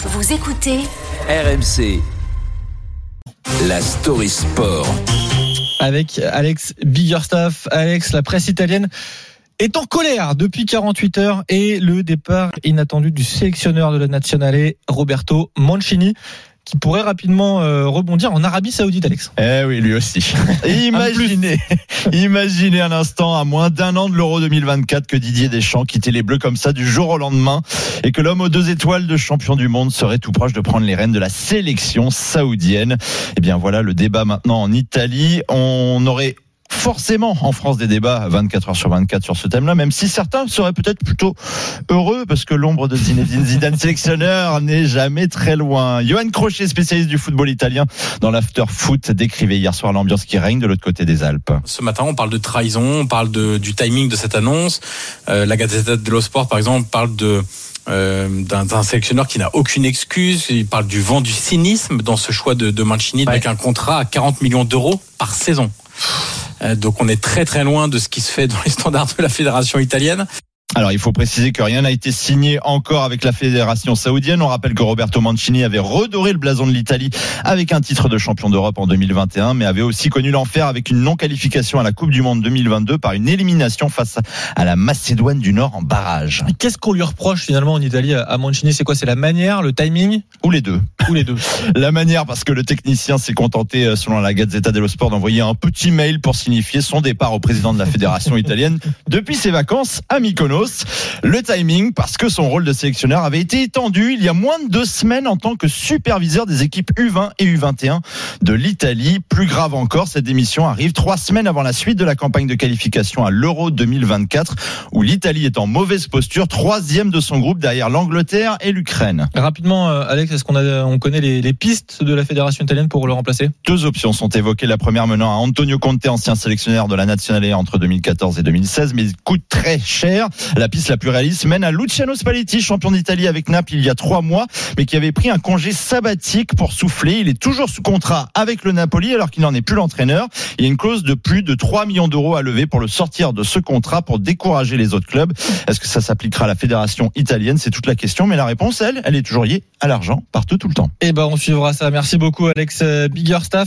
Vous écoutez RMC. La story sport. avec Alex Biggerstaff. Alex, la presse italienne est en colère depuis 48 heures et le départ inattendu du sélectionneur de la Nazionale, Roberto Mancini, qui pourrait rapidement euh, rebondir en Arabie Saoudite, Alex. Eh oui, lui aussi. imaginez, imaginez un instant, à moins d'un an de l'Euro 2024, que Didier Deschamps quittait les Bleus comme ça du jour au lendemain et que l'homme aux deux étoiles de champion du monde serait tout proche de prendre les rênes de la sélection saoudienne. Eh bien voilà le débat maintenant en Italie. On aurait forcément en France des débats 24 heures sur 24 sur ce thème-là, même si certains seraient peut-être plutôt heureux parce que l'ombre de Zinedine Zidane sélectionneur n'est jamais très loin. Johan Crochet, spécialiste du football italien dans l'after foot, décrivait hier soir l'ambiance qui règne de l'autre côté des Alpes. Ce matin, on parle de trahison, on parle de, du timing de cette annonce. Euh, la Gazzetta dello Sport, par exemple, parle de euh, d'un d'un sélectionneur qui n'a aucune excuse. Il parle du vent du cynisme dans ce choix de, de Mancini avec un contrat à 40 millions d'euros par saison. Euh, donc on est très très loin de ce qui se fait dans les standards de la fédération italienne. Alors, il faut préciser que rien n'a été signé encore avec la fédération saoudienne. On rappelle que Roberto Mancini avait redoré le blason de l'Italie avec un titre de champion d'Europe en 2021, mais avait aussi connu l'enfer avec une non-qualification à la Coupe du Monde 2022 par une élimination face à la Macédoine du Nord en barrage. Qu'est-ce qu'on lui reproche finalement en Italie à Mancini? C'est quoi? C'est la manière, le timing? Ou les deux. ou les deux La manière, parce que le technicien s'est contenté, euh, selon la Gazzetta dello Sport, d'envoyer un petit mail pour signifier son départ au président de la fédération italienne depuis ses vacances à Mykonos. Le timing, parce que son rôle de sélectionneur avait été étendu il y a moins de deux semaines en tant que superviseur des équipes U20 et U21 de l'Italie. Plus grave encore, cette démission arrive trois semaines avant la suite de la campagne de qualification à l'Euro 2024, où l'Italie est en mauvaise posture, troisième de son groupe derrière l'Angleterre et l'Ukraine. Rapidement, euh, Alex, est-ce qu'on on connaît les, les pistes de la fédération italienne pour le remplacer? Deux options sont évoquées. La première menant à Antonio Conte, ancien sélectionneur de la Nazionale entre 2014 et 2016, mais coûte très cher. La piste la plus réaliste mène à Luciano Spalletti, champion d'Italie avec Naples il y a trois mois, mais qui avait pris un congé sabbatique pour souffler. Il est toujours sous contrat avec le Napoli alors qu'il n'en est plus l'entraîneur. Il y a une clause de plus de 3 millions d'euros à lever pour le sortir de ce contrat pour décourager les autres clubs. Est-ce que ça s'appliquera à la fédération italienne? C'est toute la question, mais la réponse, elle, elle est toujours liée à l'argent partout tout le temps. Eh ben, on suivra ça. Merci beaucoup, Alex euh, Biggerstaff.